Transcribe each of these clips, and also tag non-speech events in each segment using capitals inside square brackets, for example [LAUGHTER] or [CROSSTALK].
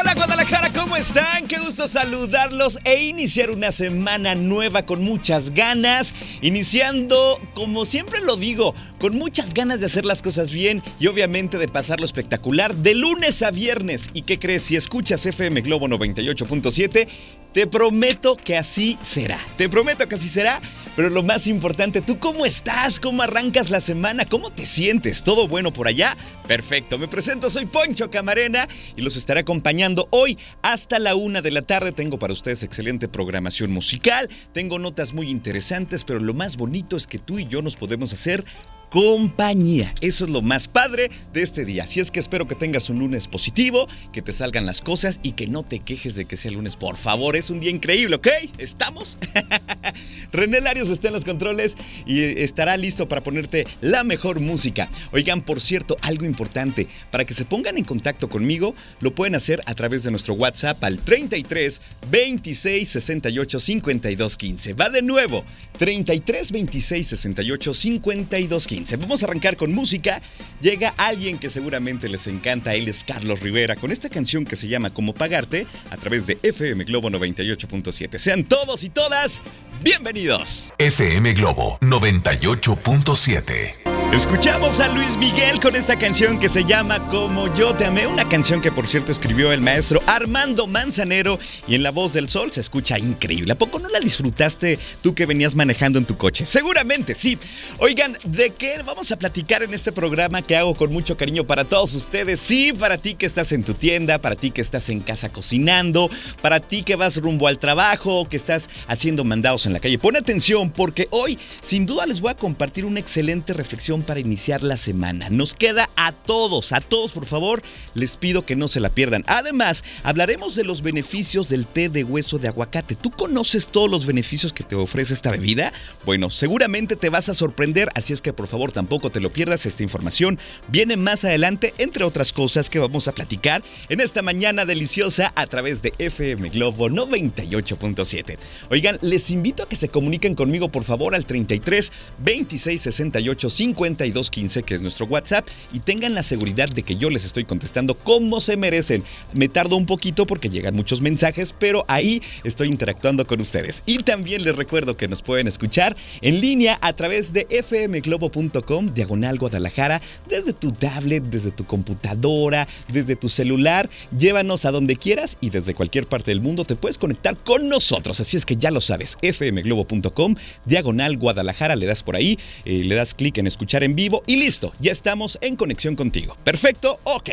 Guadalajara, ¿cómo están? Qué gusto saludarlos e iniciar una semana nueva con muchas ganas. Iniciando, como siempre lo digo, con muchas ganas de hacer las cosas bien y obviamente de pasarlo espectacular de lunes a viernes. ¿Y qué crees? Si escuchas FM Globo 98.7, te prometo que así será. Te prometo que así será. Pero lo más importante, ¿tú cómo estás? ¿Cómo arrancas la semana? ¿Cómo te sientes? ¿Todo bueno por allá? Perfecto, me presento, soy Poncho Camarena y los estaré acompañando hoy hasta la una de la tarde. Tengo para ustedes excelente programación musical, tengo notas muy interesantes, pero lo más bonito es que tú y yo nos podemos hacer compañía. Eso es lo más padre de este día. Así es que espero que tengas un lunes positivo, que te salgan las cosas y que no te quejes de que sea lunes. Por favor, es un día increíble, ¿ok? ¿Estamos? [LAUGHS] René Larios está en los controles y estará listo para ponerte la mejor música. Oigan, por cierto, algo importante, para que se pongan en contacto conmigo, lo pueden hacer a través de nuestro WhatsApp al 33 26 68 52 15. Va de nuevo, 33 26 68 52 15. Vamos a arrancar con música. Llega alguien que seguramente les encanta, él es Carlos Rivera, con esta canción que se llama Como Pagarte a través de FM Globo 98.7. Sean todos y todas bienvenidos. FM Globo 98.7. Escuchamos a Luis Miguel con esta canción que se llama Como yo te amé, una canción que por cierto escribió el maestro Armando Manzanero y en la voz del sol se escucha increíble. ¿A poco no la disfrutaste tú que venías manejando en tu coche? Seguramente sí. Oigan, ¿de qué vamos a platicar en este programa que hago con mucho cariño para todos ustedes? Sí, para ti que estás en tu tienda, para ti que estás en casa cocinando, para ti que vas rumbo al trabajo, que estás haciendo mandados en la calle. Pon atención porque hoy sin duda les voy a compartir una excelente reflexión para iniciar la semana. Nos queda a todos, a todos por favor, les pido que no se la pierdan. Además, hablaremos de los beneficios del té de hueso de aguacate. ¿Tú conoces todos los beneficios que te ofrece esta bebida? Bueno, seguramente te vas a sorprender, así es que por favor tampoco te lo pierdas. Esta información viene más adelante, entre otras cosas que vamos a platicar en esta mañana deliciosa a través de FM Globo 98.7. Oigan, les invito a que se comuniquen conmigo por favor al 33 26 68 50 5215, que es nuestro WhatsApp, y tengan la seguridad de que yo les estoy contestando como se merecen. Me tardo un poquito porque llegan muchos mensajes, pero ahí estoy interactuando con ustedes. Y también les recuerdo que nos pueden escuchar en línea a través de fmglobo.com, diagonal Guadalajara, desde tu tablet, desde tu computadora, desde tu celular. Llévanos a donde quieras y desde cualquier parte del mundo te puedes conectar con nosotros. Así es que ya lo sabes, fmglobo.com, diagonal Guadalajara, le das por ahí, eh, le das clic en escuchar en vivo y listo, ya estamos en conexión contigo. Perfecto, ok.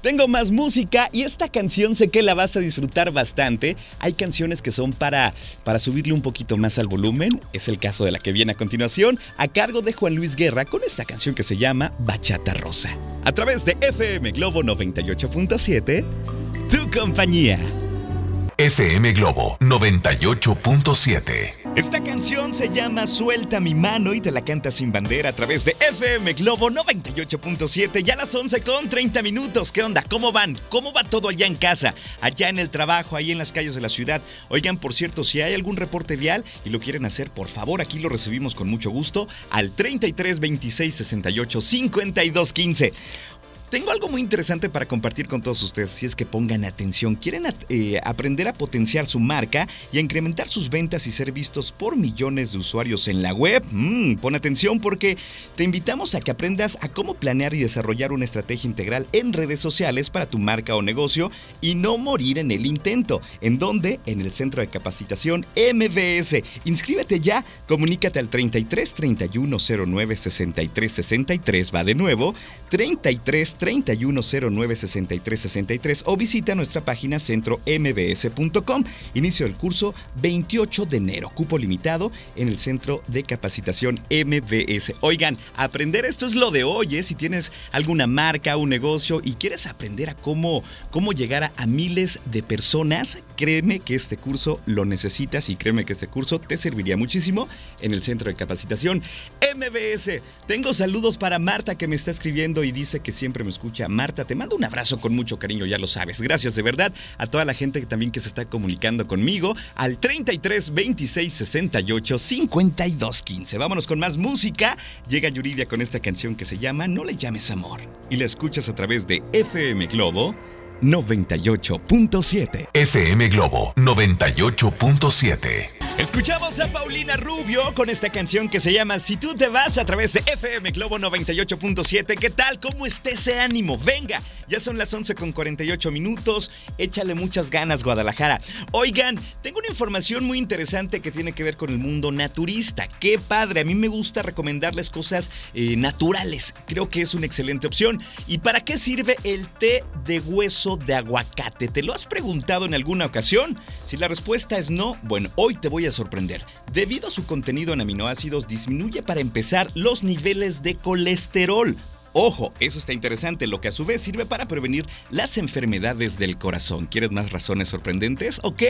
Tengo más música y esta canción sé que la vas a disfrutar bastante. Hay canciones que son para, para subirle un poquito más al volumen. Es el caso de la que viene a continuación, a cargo de Juan Luis Guerra, con esta canción que se llama Bachata Rosa. A través de FM Globo 98.7, tu compañía. FM Globo 98.7. Esta canción se llama Suelta mi mano y te la canta sin bandera a través de FM Globo 98.7. Ya las 11 con 30 minutos. ¿Qué onda? ¿Cómo van? ¿Cómo va todo allá en casa? Allá en el trabajo, ahí en las calles de la ciudad. Oigan, por cierto, si hay algún reporte vial y lo quieren hacer, por favor, aquí lo recibimos con mucho gusto al 33 26 68 52 15. Tengo algo muy interesante para compartir con todos ustedes, si es que pongan atención. ¿Quieren eh, aprender a potenciar su marca y a incrementar sus ventas y ser vistos por millones de usuarios en la web? Mm, pon atención porque te invitamos a que aprendas a cómo planear y desarrollar una estrategia integral en redes sociales para tu marca o negocio y no morir en el intento. ¿En dónde? En el Centro de Capacitación MBS. Inscríbete ya, comunícate al 33 31 09 63 63, va de nuevo, 33 3109 6363 o visita nuestra página centrombs.com. Inicio del curso 28 de enero, cupo limitado en el Centro de Capacitación MBS. Oigan, aprender esto es lo de hoy, ¿eh? si tienes alguna marca, un negocio y quieres aprender a cómo, cómo llegar a, miles de personas, créeme que este curso lo necesitas y créeme que este curso te serviría muchísimo en el Centro de Capacitación MBS. Tengo saludos para Marta que me está escribiendo y dice que siempre me escucha. Marta, te mando un abrazo con mucho cariño, ya lo sabes. Gracias de verdad a toda la gente que también que se está comunicando conmigo al 33 26 68 52 15. Vámonos con más música. Llega Yuridia con esta canción que se llama No le llames amor y la escuchas a través de FM Globo 98.7. FM Globo 98.7. Escuchamos a Paulina Rubio con esta canción que se llama Si tú te vas a través de FM Globo 98.7. ¿Qué tal? ¿Cómo está ese ánimo? Venga, ya son las 11 con 48 minutos. Échale muchas ganas, Guadalajara. Oigan, tengo una información muy interesante que tiene que ver con el mundo naturista. Qué padre, a mí me gusta recomendarles cosas eh, naturales. Creo que es una excelente opción. ¿Y para qué sirve el té de hueso de aguacate? ¿Te lo has preguntado en alguna ocasión? Si la respuesta es no, bueno, hoy te voy sorprender. Debido a su contenido en aminoácidos, disminuye para empezar los niveles de colesterol. Ojo, eso está interesante, lo que a su vez sirve para prevenir las enfermedades del corazón. ¿Quieres más razones sorprendentes? Ok,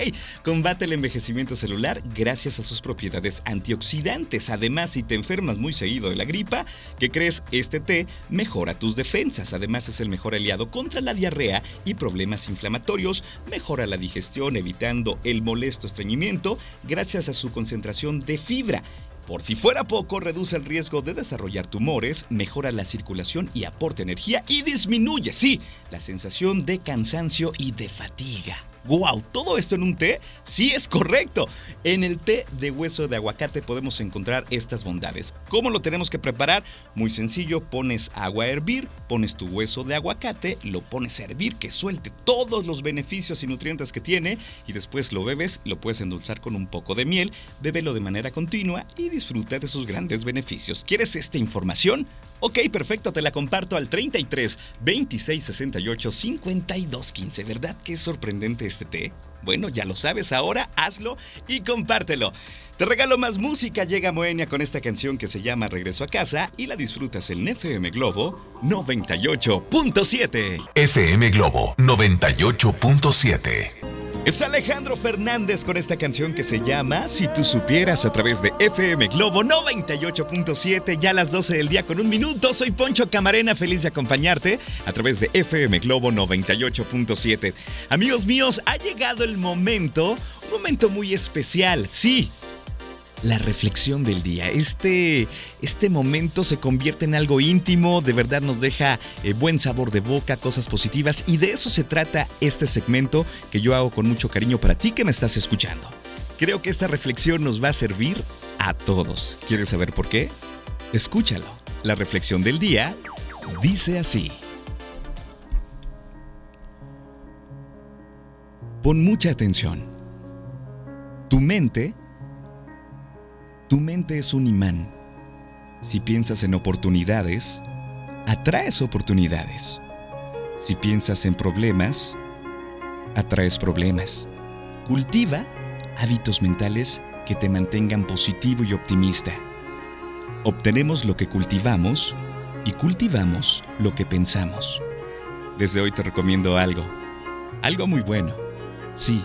combate el envejecimiento celular gracias a sus propiedades antioxidantes. Además, si te enfermas muy seguido de la gripa, ¿qué crees? Este té mejora tus defensas. Además, es el mejor aliado contra la diarrea y problemas inflamatorios. Mejora la digestión, evitando el molesto estreñimiento gracias a su concentración de fibra. Por si fuera poco, reduce el riesgo de desarrollar tumores, mejora la circulación y aporta energía y disminuye, sí, la sensación de cansancio y de fatiga. ¡Wow! ¿Todo esto en un té? Sí, es correcto. En el té de hueso de aguacate podemos encontrar estas bondades. ¿Cómo lo tenemos que preparar? Muy sencillo, pones agua a hervir, pones tu hueso de aguacate, lo pones a hervir, que suelte todos los beneficios y nutrientes que tiene y después lo bebes, lo puedes endulzar con un poco de miel, bébelo de manera continua y disfruta de sus grandes beneficios. ¿Quieres esta información? Ok, perfecto, te la comparto al 33 26 68 52 15. ¿Verdad que es sorprendente este té? Bueno, ya lo sabes, ahora hazlo y compártelo. Te regalo más música, llega Moenia con esta canción que se llama Regreso a casa y la disfrutas en FM Globo 98.7. FM Globo 98.7. Es Alejandro Fernández con esta canción que se llama Si tú supieras a través de FM Globo 98.7, ya a las 12 del día con un minuto. Soy Poncho Camarena, feliz de acompañarte a través de FM Globo 98.7. Amigos míos, ha llegado el momento, un momento muy especial, sí la reflexión del día. Este, este momento se convierte en algo íntimo, de verdad nos deja eh, buen sabor de boca, cosas positivas y de eso se trata este segmento que yo hago con mucho cariño para ti que me estás escuchando. Creo que esta reflexión nos va a servir a todos. ¿Quieres saber por qué? Escúchalo. La reflexión del día dice así. Pon mucha atención. Tu mente tu mente es un imán. Si piensas en oportunidades, atraes oportunidades. Si piensas en problemas, atraes problemas. Cultiva hábitos mentales que te mantengan positivo y optimista. Obtenemos lo que cultivamos y cultivamos lo que pensamos. Desde hoy te recomiendo algo, algo muy bueno. Sí,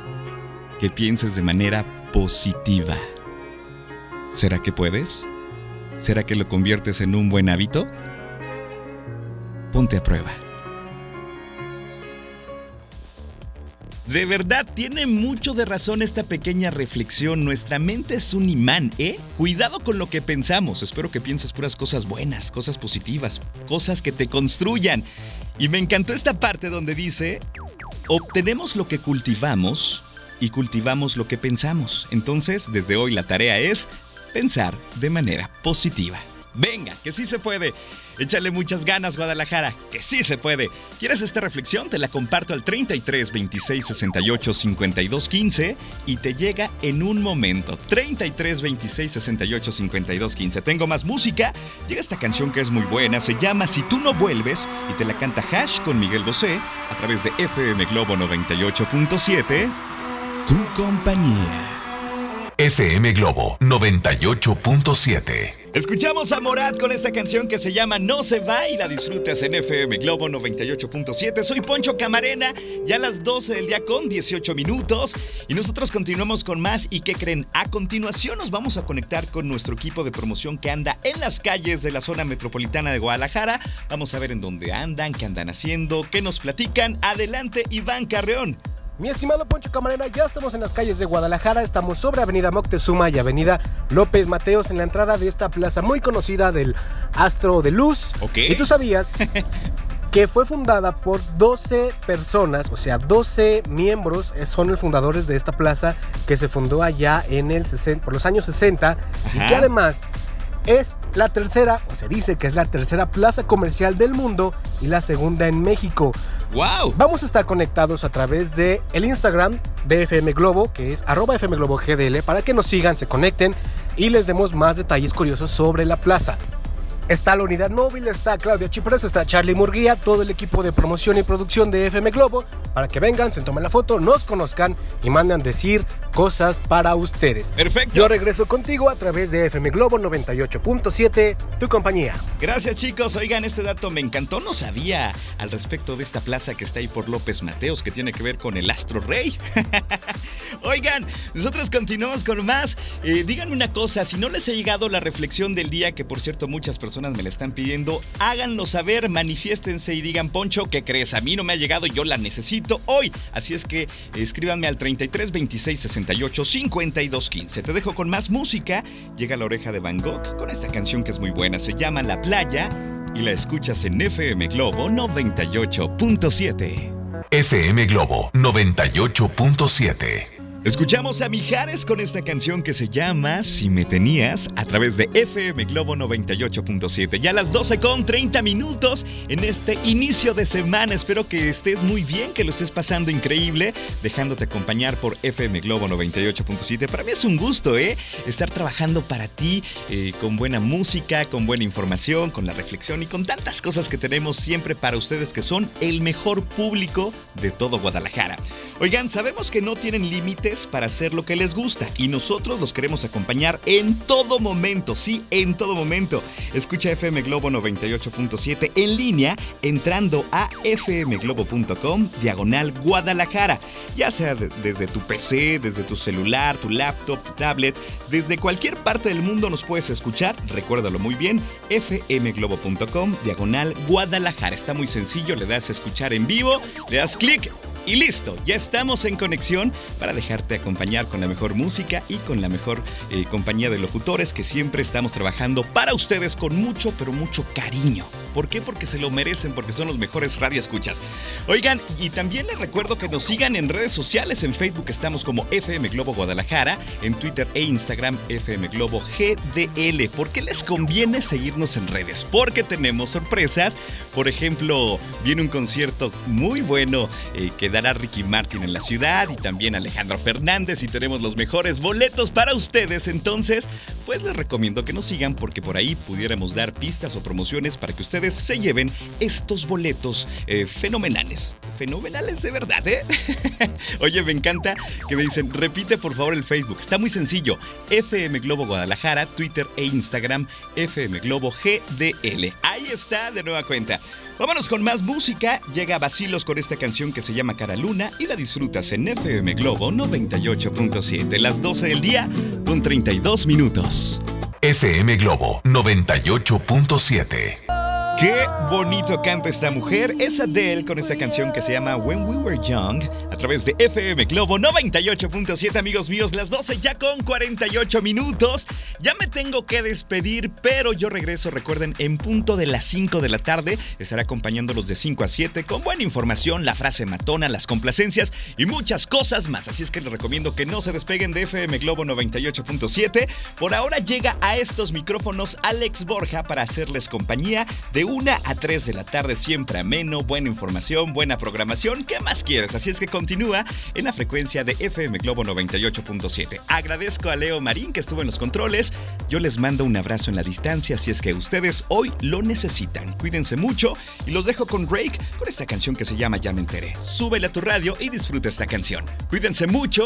que pienses de manera positiva. ¿Será que puedes? ¿Será que lo conviertes en un buen hábito? Ponte a prueba. De verdad, tiene mucho de razón esta pequeña reflexión. Nuestra mente es un imán, ¿eh? Cuidado con lo que pensamos. Espero que pienses puras cosas buenas, cosas positivas, cosas que te construyan. Y me encantó esta parte donde dice, obtenemos lo que cultivamos y cultivamos lo que pensamos. Entonces, desde hoy la tarea es pensar de manera positiva. Venga, que sí se puede. Échale muchas ganas, Guadalajara, que sí se puede. ¿Quieres esta reflexión? Te la comparto al 33 26 68 52 15 y te llega en un momento. 33 26 68 52 15. Tengo más música. Llega esta canción que es muy buena. Se llama Si tú no vuelves y te la canta Hash con Miguel Bosé a través de FM Globo 98.7. Tu compañía. FM Globo 98.7. Escuchamos a Morat con esta canción que se llama No se va y la disfrutas en FM Globo 98.7. Soy Poncho Camarena, ya a las 12 del día con 18 minutos y nosotros continuamos con más y ¿qué creen? A continuación nos vamos a conectar con nuestro equipo de promoción que anda en las calles de la zona metropolitana de Guadalajara. Vamos a ver en dónde andan, qué andan haciendo, qué nos platican. Adelante Iván Carreón. Mi estimado Poncho Camarena, ya estamos en las calles de Guadalajara, estamos sobre Avenida Moctezuma y Avenida López Mateos en la entrada de esta plaza muy conocida del Astro de Luz. Ok. Y tú sabías [LAUGHS] que fue fundada por 12 personas, o sea, 12 miembros eh, son los fundadores de esta plaza que se fundó allá en el 60, por los años 60 y que además es la tercera, o se dice que es la tercera plaza comercial del mundo y la segunda en México. ¡Wow! Vamos a estar conectados a través de el Instagram de FM Globo, que es arroba FM Globo GDL, para que nos sigan, se conecten y les demos más detalles curiosos sobre la plaza. Está la unidad móvil, está Claudia Chipres, está Charlie Murguía, todo el equipo de promoción y producción de FM Globo, para que vengan, se tomen la foto, nos conozcan y mandan decir cosas para ustedes. Perfecto. Yo regreso contigo a través de FM Globo 98.7, tu compañía. Gracias chicos, oigan, este dato me encantó, no sabía al respecto de esta plaza que está ahí por López Mateos, que tiene que ver con el Astro Rey. [LAUGHS] oigan, nosotros continuamos con más. Eh, díganme una cosa, si no les ha llegado la reflexión del día, que por cierto muchas personas me la están pidiendo, háganlo saber, manifiéstense y digan, Poncho, ¿qué crees? A mí no me ha llegado y yo la necesito hoy. Así es que eh, escríbanme al 33 26 68 52 15. Te dejo con más música. Llega la oreja de Van Gogh con esta canción que es muy buena, se llama La Playa y la escuchas en FM Globo 98.7. FM Globo 98.7. Escuchamos a Mijares con esta canción que se llama Si me tenías a través de FM Globo 98.7. Ya a las 12 con 30 minutos en este inicio de semana. Espero que estés muy bien, que lo estés pasando increíble, dejándote acompañar por FM Globo 98.7. Para mí es un gusto, ¿eh? Estar trabajando para ti eh, con buena música, con buena información, con la reflexión y con tantas cosas que tenemos siempre para ustedes que son el mejor público de todo Guadalajara. Oigan, sabemos que no tienen límites para hacer lo que les gusta y nosotros los queremos acompañar en todo momento, sí, en todo momento. Escucha FM Globo 98.7 en línea entrando a fmglobo.com diagonal Guadalajara, ya sea de- desde tu PC, desde tu celular, tu laptop, tu tablet, desde cualquier parte del mundo nos puedes escuchar, recuérdalo muy bien, fmglobo.com diagonal Guadalajara. Está muy sencillo, le das a escuchar en vivo, le das clic y listo, ya estamos en conexión para dejarte acompañar con la mejor música y con la mejor eh, compañía de locutores que siempre estamos trabajando para ustedes con mucho, pero mucho cariño. ¿Por qué? Porque se lo merecen, porque son los mejores radioescuchas. Oigan, y también les recuerdo que nos sigan en redes sociales. En Facebook estamos como FM Globo Guadalajara, en Twitter e Instagram FM Globo GDL. ¿Por qué les conviene seguirnos en redes? Porque tenemos sorpresas. Por ejemplo, viene un concierto muy bueno eh, que dará Ricky Martin en la ciudad y también Alejandro Fernández y tenemos los mejores boletos para ustedes. Entonces, pues les recomiendo que nos sigan porque por ahí pudiéramos dar pistas o promociones para que ustedes se lleven estos boletos eh, fenomenales. Fenomenales de verdad, ¿eh? [LAUGHS] Oye, me encanta que me dicen, repite por favor el Facebook. Está muy sencillo. FM Globo Guadalajara, Twitter e Instagram, FM Globo GDL. Ahí está de nueva cuenta. Vámonos con más música. Llega Basilos con esta canción que se llama Cara Luna y la disfrutas en FM Globo 98.7, las 12 del día con 32 minutos. FM Globo 98.7. Qué bonito canta esta mujer. Es Adele con esta canción que se llama When We Were Young a través de FM Globo 98.7, amigos míos, las 12 ya con 48 minutos. Ya me tengo que despedir, pero yo regreso, recuerden, en punto de las 5 de la tarde. Estaré acompañándolos de 5 a 7 con buena información, la frase matona, las complacencias y muchas cosas más. Así es que les recomiendo que no se despeguen de FM Globo 98.7. Por ahora llega a estos micrófonos Alex Borja para hacerles compañía de 1 a 3 de la tarde, siempre ameno, buena información, buena programación. ¿Qué más quieres? Así es que continúa en la frecuencia de FM Globo 98.7. Agradezco a Leo Marín que estuvo en los controles. Yo les mando un abrazo en la distancia si es que ustedes hoy lo necesitan. Cuídense mucho y los dejo con Rake con esta canción que se llama Ya me enteré. Súbele a tu radio y disfruta esta canción. Cuídense mucho.